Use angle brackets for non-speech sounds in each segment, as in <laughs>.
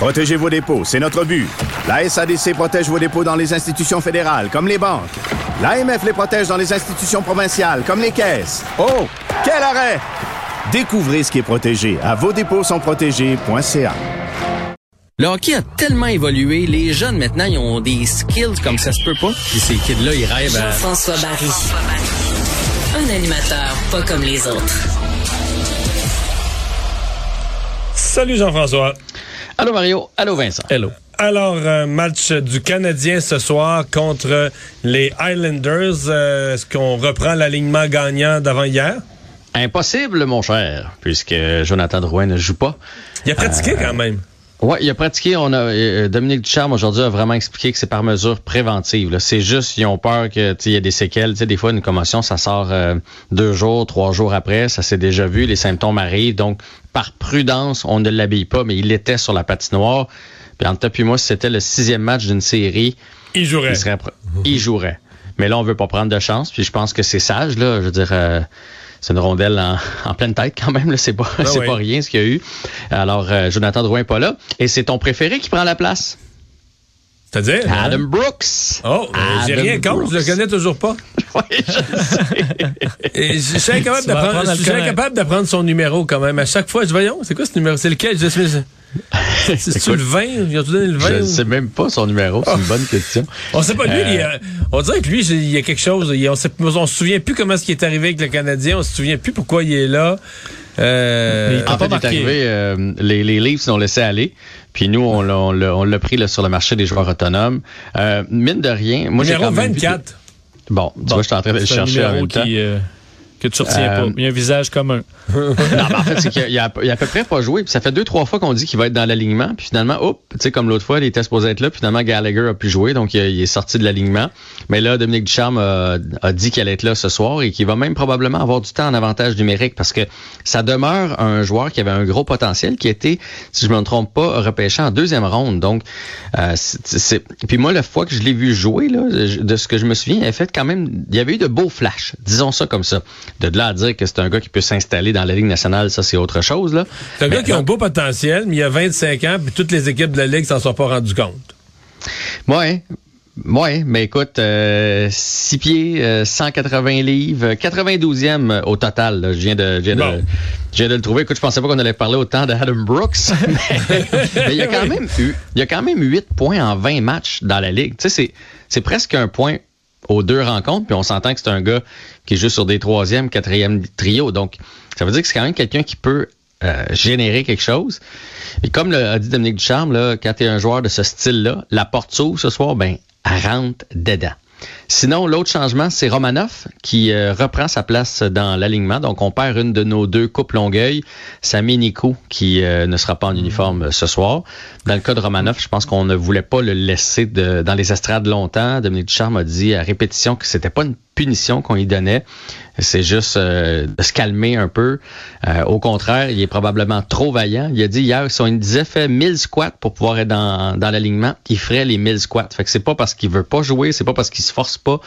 Protégez vos dépôts, c'est notre but. La SADC protège vos dépôts dans les institutions fédérales, comme les banques. L'AMF les protège dans les institutions provinciales, comme les caisses. Oh, quel arrêt! Découvrez ce qui est protégé à vos dépôts sont protégés.ca. Le hockey a tellement évolué, les jeunes maintenant, ils ont des skills comme ça se peut pas. Puis ces kids-là, ils rêvent à... Jean-François Barry. Un animateur pas comme les autres. Salut Jean-François. Allô Mario, allô Vincent. Hello. Alors, euh, match du Canadien ce soir contre les Highlanders. Euh, Est-ce qu'on reprend l'alignement gagnant d'avant hier? Impossible, mon cher, puisque Jonathan Drouin ne joue pas. Il a pratiqué quand même. Ouais, il a pratiqué. On a euh, Dominique Ducharme aujourd'hui a vraiment expliqué que c'est par mesure préventive. C'est juste ils ont peur que il y a des séquelles. Tu sais, des fois une commotion, ça sort euh, deux jours, trois jours après. Ça s'est déjà vu. Les symptômes arrivent. Donc, par prudence, on ne l'habille pas, mais il était sur la patinoire. Puis entre toi puis moi, si c'était le sixième match d'une série, Il jouerait. il serait il jouerait. Mais là, on veut pas prendre de chance. Puis je pense que c'est sage. Là, je veux dire. euh, c'est une rondelle en, en pleine tête quand même. C'est pas, <laughs> c'est oui. pas rien ce qu'il y a eu. Alors, euh, Jonathan Drouin pas là. Et c'est ton préféré qui prend la place. C'est-à-dire? Adam Brooks. Oh, euh, j'ai rien contre, je le connais toujours pas. <laughs> Oui, je sais. Et je suis incapable d'apprendre- son numéro quand même. À chaque fois, je voyons, c'est quoi ce numéro? C'est lequel? Je C'est c'est-tu le 20? Ils ont tout donné le 20? Je ne sais même pas son numéro. C'est une bonne question. <laughs> On sait pas, lui, Euh, il a- on dirait que lui, il y a quelque chose. il- on, on se souvient plus comment ce qui est arrivé avec le Canadien. On se souvient plus pourquoi il est là. Euh, Il En fait, il est arrivé, euh, les, les Leafs l'ont laissé aller. Puis nous, on l'a, on l'a, on l'a pris là, sur le marché des joueurs autonomes. Euh, mine de rien, moi j'ai numéro quand même vu 24. des- Bon, tu vois, je suis en train de le chercher en même temps. qui, euh, que tu retiens Euh, pas. Il y a un visage commun. <laughs> Non, mais en fait, c'est qu'il a, il a, à peu près pas joué. Puis ça fait deux, trois fois qu'on dit qu'il va être dans l'alignement. Puis finalement, hop, tu sais, comme l'autre fois, il était supposé être là. Puis finalement, Gallagher a pu jouer. Donc, il, il est sorti de l'alignement. Mais là, Dominique Ducharme a, a dit qu'il allait être là ce soir et qu'il va même probablement avoir du temps en avantage numérique parce que ça demeure un joueur qui avait un gros potentiel, qui été, si je me trompe pas, repêché en deuxième ronde. Donc, euh, c'est, c'est- puis moi, la fois que je l'ai vu jouer, là, de ce que je me souviens, il a fait quand même, il y avait eu de beaux flashs. Disons ça comme ça. De là à dire que c'est un gars qui peut s'installer dans la Ligue nationale, ça, c'est autre chose, là. C'est un gars qui a un beau potentiel, mais il a 25 ans, puis toutes les équipes de la Ligue s'en sont pas rendues compte. Ouais. Ouais, mais écoute, euh, 6 pieds, euh, 180 livres, 92e au total. là. Je viens de, je viens de, Bon. je viens de le trouver. Écoute, je pensais pas qu'on allait parler autant de Adam Brooks, <laughs> mais, <laughs> mais il y a quand même eu, il y a quand même 8 points en 20 matchs dans la ligue. Tu sais, c'est, c'est presque un point aux deux rencontres, puis on s'entend que c'est un gars qui joue sur des troisième, quatrième trio. Donc, ça veut dire que c'est quand même quelqu'un qui peut euh, générer quelque chose. Et comme le, a dit Dominique Ducharme, là, quand tu es un joueur de ce style-là, la porte s'ouvre ce soir, ben, rentre dedans. Sinon, l'autre changement, c'est Romanov qui euh, reprend sa place dans l'alignement. Donc, on perd une de nos deux coupes Longueuil, Sami Nico, qui euh, ne sera pas en uniforme euh, ce soir. Dans le cas de Romanov, je pense qu'on ne voulait pas le laisser de- dans les estrades longtemps. Dominique Ducharme a dit à répétition que c'était pas une punition qu'on lui donnait. C'est juste euh, de se calmer un peu. Euh, au contraire, il est probablement trop vaillant. Il a dit hier, si on lui disait fait 1000 squats pour pouvoir être dans, dans l'alignement, il ferait les 1000 squats. Fait que c'est pas parce qu'il veut pas jouer, c'est pas parce qu'il se force pas,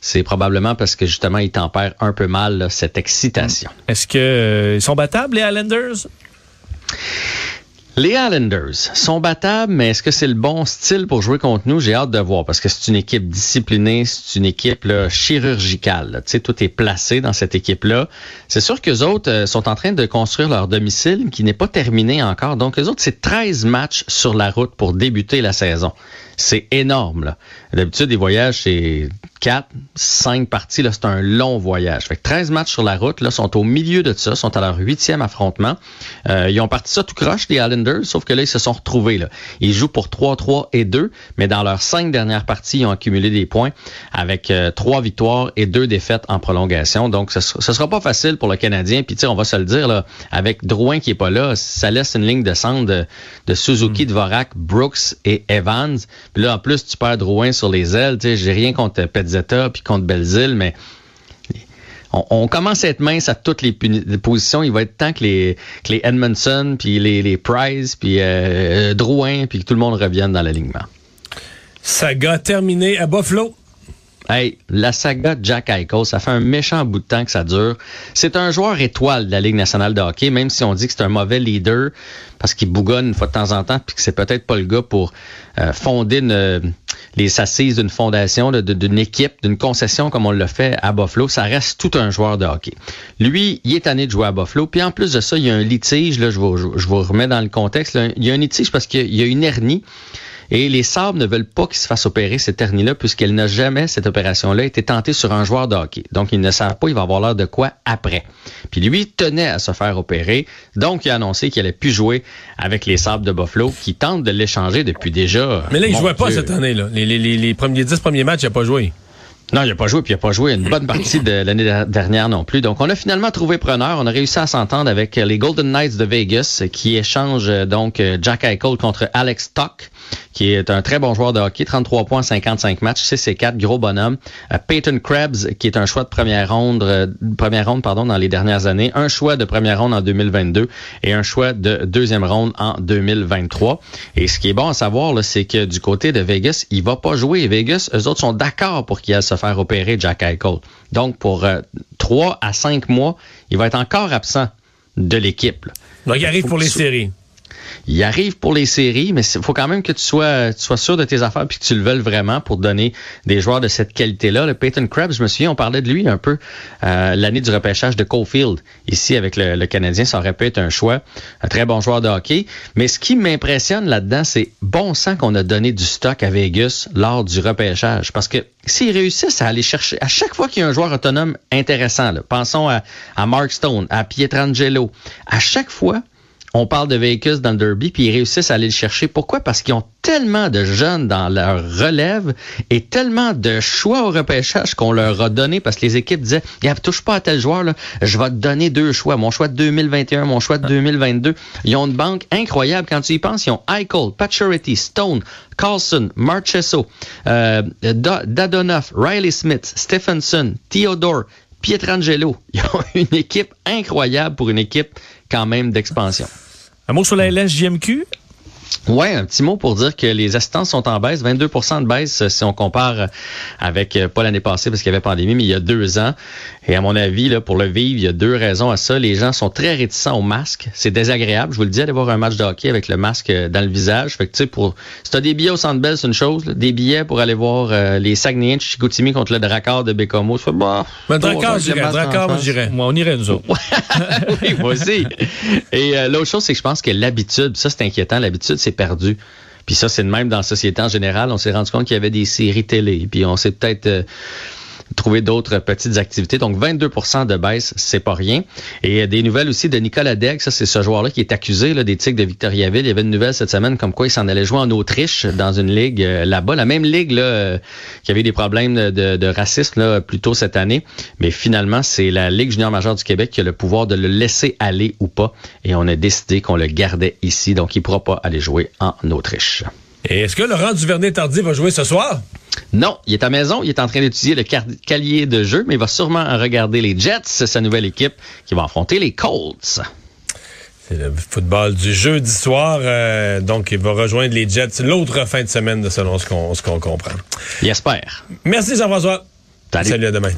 c'est probablement parce que justement il tempère un peu mal cette excitation. Est-ce que euh, ils sont battables, les Islanders? Les Islanders sont battables, mais est-ce que c'est le bon style pour jouer contre nous? J'ai hâte de voir parce que c'est une équipe disciplinée, c'est une équipe là, chirurgicale. Tu sais, tout est placé dans cette équipe-là. C'est sûr qu'eux autres euh, sont en train de construire leur domicile qui n'est pas terminé encore. Donc, eux autres, c'est 13 matchs sur la route pour débuter la saison. C'est énorme. D'habitude, les voyages, c'est 4, 5 parties. Là, c'est un long voyage. Fait que 13 matchs sur la route, là, sont au milieu de ça, sont à leur huitième affrontement. Euh, ils ont parti ça tout croche, les Islanders. Islanders, sauf que là, ils se sont retrouvés. Là. Ils jouent pour 3-3 et 2, mais dans leurs cinq dernières parties, ils ont accumulé des points avec euh, trois victoires et deux défaites en prolongation. Donc, ce, ce sera pas facile pour le Canadien. Puis, on va se le dire, là, avec Drouin qui est pas là, ça laisse une ligne de centre de, de Suzuki, Hmm. Dvorak, Brooks et Evans. Puis là, en plus, tu perds Drouin sur les ailes. J'ai rien contre Pezzetta puis contre Belzile, mais on, commence à être mince à toutes les, positions. Il va être temps que les, Edmondson, puis les, Price, puis euh, Drouin, puis que tout le monde revienne dans l'alignement. Saga terminée à Buffalo. Hey, la saga Jack Eichel, ça fait un méchant bout de temps que ça dure. C'est un joueur étoile de la Ligue nationale de hockey, même si on dit que c'est un mauvais leader parce qu'il bougonne une fois de temps en temps, puis que c'est peut-être pas le gars pour euh, fonder une- les assises d'une fondation, d'une équipe, d'une concession comme on l'a fait à Buffalo. Ça reste tout un joueur de hockey. Lui, il est tanné de jouer à Buffalo. Puis en plus de ça, il y a un litige. Là, je vous, vous remets dans le contexte. Il y a un litige parce qu'il y a une hernie. Et les Sabres ne veulent pas qu'il se fasse opérer cette hernie-là, puisqu'elle n'a jamais, cette opération-là, été tentée sur un joueur de hockey. Donc, ils ne savent pas, il va avoir l'air de quoi après. Puis lui, il tenait à se faire opérer. Donc, il a annoncé qu'il allait plus jouer avec les Sabres de Buffalo, qui tentent de l'échanger depuis déjà. Mais là, il jouait pas cette année. Là. Les, les, les, les premiers, les 10 premiers matchs, il n'a pas joué. Non, il n'a pas joué, puis il n'a pas joué une bonne partie de l'année der- dernière non plus. Donc, on a finalement trouvé preneur. On a réussi à s'entendre avec les Golden Knights de Vegas, qui échangent euh, donc Jack Eichel contre Alex Tuck, qui est un très bon joueur de hockey, 33 points, 55 matchs, 6 et 4, gros bonhomme. Euh, Peyton Krebs, qui est un choix de première ronde, euh, première ronde pardon, dans les dernières années, un choix de première ronde en 2022 et un choix de deuxième ronde en 2023. Et ce qui est bon à savoir, c'est que du côté de Vegas, il va pas jouer. Vegas, eux autres sont d'accord pour qu'il aille se faire opérer Jack Eichel. Donc, pour euh, 3 à 5 mois, il va être encore absent de l'équipe. Donc, il arrive pour les séries. Il arrive pour les séries, mais il faut quand même que tu sois, sûr de tes affaires puis que tu le veuilles vraiment pour donner des joueurs de cette qualité-là. Le Peyton Krebs, je me souviens, on parlait de lui un peu euh, l'année du repêchage de Caulfield. Ici, avec le, le Canadien, ça aurait pu être un choix. Un très bon joueur de hockey. Mais ce qui m'impressionne là-dedans, c'est bon sang qu'on a donné du stock à Vegas lors du repêchage. Parce que s'ils réussissent à aller chercher, à chaque fois qu'il y a un joueur autonome intéressant, là, pensons à, à Mark Stone, à Pietrangelo, à chaque fois, on parle de Vegas dans le derby, puis ils réussissent à aller le chercher. Pourquoi? Parce qu'ils ont tellement de jeunes dans leur relève et tellement de choix au repêchage qu'on leur a donné parce que les équipes disaient, Gab, touche pas à tel joueur, là. je vais te donner deux choix, mon choix de 2021, mon choix de 2022. Ils ont une banque incroyable. Quand tu y penses, ils ont Eichel, Pacioretty, Stone, Carlson, Marchesso, euh, Da- Dadonoff, Riley Smith, Stephenson, Theodore, Pietrangelo. Ils ont une équipe incroyable pour une équipe quand même d'expansion. Un mot sur la LSJMQ? Ouais, un petit mot pour dire que les assistances sont en baisse, 22% de baisse euh, si on compare euh, avec euh, pas l'année passée parce qu'il y avait pandémie, mais il y a deux ans. Et à mon avis, là, pour le vivre, il y a deux raisons à ça. Les gens sont très réticents au masque. C'est désagréable. Je vous le dis, aller voir un match de hockey avec le masque dans le visage. Fait que tu sais, pour si t'as des billets au Centre Bell, c'est une chose. là. Des billets pour aller voir euh, les Saguenayens de Chicoutimi contre le Dracard de Bécomo, fais bah. Mais j'irais. moi, face. j'irais. Moi, on irait, nous autres. <laughs> oui, moi aussi. Et euh, l'autre chose, c'est que je pense que l'habitude, ça c'est inquiétant, l'habitude c'est perdu. Puis ça, c'est de même dans la société en général. On s'est rendu compte qu'il y avait des séries télé. Puis on s'est peut-être euh, trouvé d'autres petites activités. Donc 22% de baisse, c'est pas rien. Et euh, des nouvelles aussi de Nicolas Degg. Ça, c'est ce joueur-là qui est accusé là, des Tigres de Victoriaville. Il y avait une nouvelle cette semaine comme quoi il s'en allait jouer en Autriche dans une ligue euh, là-bas. La même ligue là, euh, qui avait des problèmes de, racisme plus tôt cette année. Mais finalement, c'est la Ligue junior majeure du Québec qui a le pouvoir de le laisser aller ou pas. Et on a décidé qu'on le gardait ici. Donc, il ne pourra pas aller jouer en Autriche. Et est-ce que Laurent Duvernay-Tardy va jouer ce soir? Non, il est à maison, il est en train d'étudier le calier de jeu, mais il va sûrement regarder les Jets, sa nouvelle équipe, qui va affronter les Colts. C'est le football du jeudi soir. euh, donc, il va rejoindre les Jets l'autre fin de semaine, de selon ce qu'on comprend. Il espère. Merci, Jean-François. Salut. Salut, à demain.